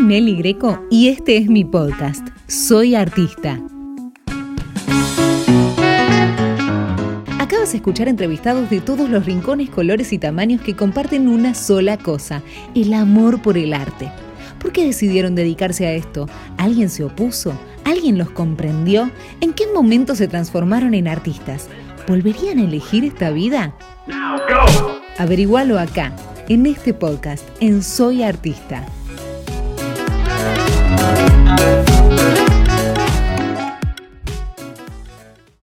Nelly Greco y este es mi podcast. Soy artista. Acabas de escuchar entrevistados de todos los rincones, colores y tamaños que comparten una sola cosa, el amor por el arte. ¿Por qué decidieron dedicarse a esto? ¿Alguien se opuso? ¿Alguien los comprendió? ¿En qué momento se transformaron en artistas? ¿Volverían a elegir esta vida? Averigualo acá, en este podcast, en Soy Artista.